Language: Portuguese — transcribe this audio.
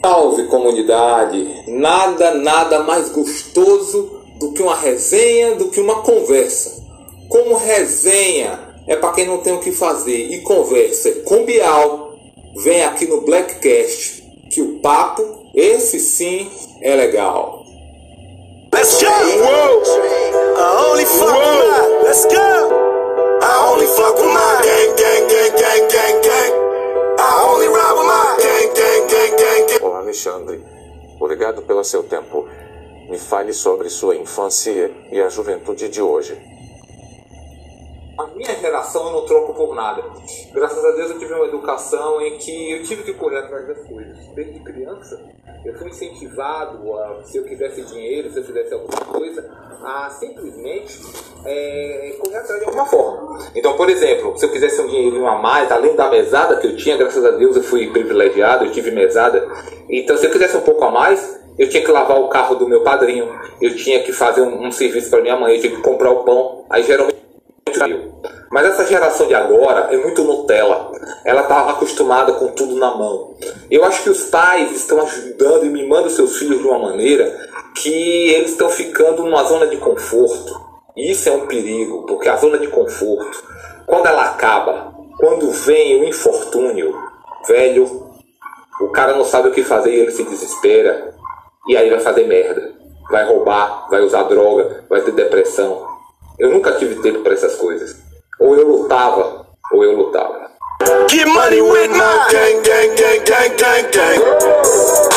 Salve comunidade! Nada, nada mais gostoso do que uma resenha, do que uma conversa. Como resenha é para quem não tem o que fazer e conversa com Bial, vem aqui no Blackcast, que o papo, esse sim, é legal. Let's go! Obrigado pelo seu tempo. Me fale sobre sua infância e a juventude de hoje. A minha geração eu não troco por nada. Graças a Deus eu tive uma educação em que eu tive que correr atrás das coisas. Desde criança eu fui incentivado a, se eu quisesse dinheiro, se eu fizesse alguma coisa, a simplesmente é, correr atrás de alguma forma. Então, por exemplo, se eu quisesse um dinheirinho a mais, além da mesada que eu tinha, graças a Deus eu fui privilegiado, eu tive mesada. Então, se eu quisesse um pouco a mais, eu tinha que lavar o carro do meu padrinho, eu tinha que fazer um, um serviço para minha mãe, eu tinha que comprar o pão. Aí geralmente mas essa geração de agora é muito Nutella. Ela está acostumada com tudo na mão. Eu acho que os pais estão ajudando e mimando seus filhos de uma maneira que eles estão ficando numa zona de conforto. Isso é um perigo, porque a zona de conforto, quando ela acaba, quando vem o infortúnio, velho, o cara não sabe o que fazer e ele se desespera. E aí vai fazer merda. Vai roubar, vai usar droga, vai ter depressão. Eu nunca tive tempo para essas coisas. Ou eu lutava, ou eu lutava. Money with my gang, gang, gang, gang, gang, gang.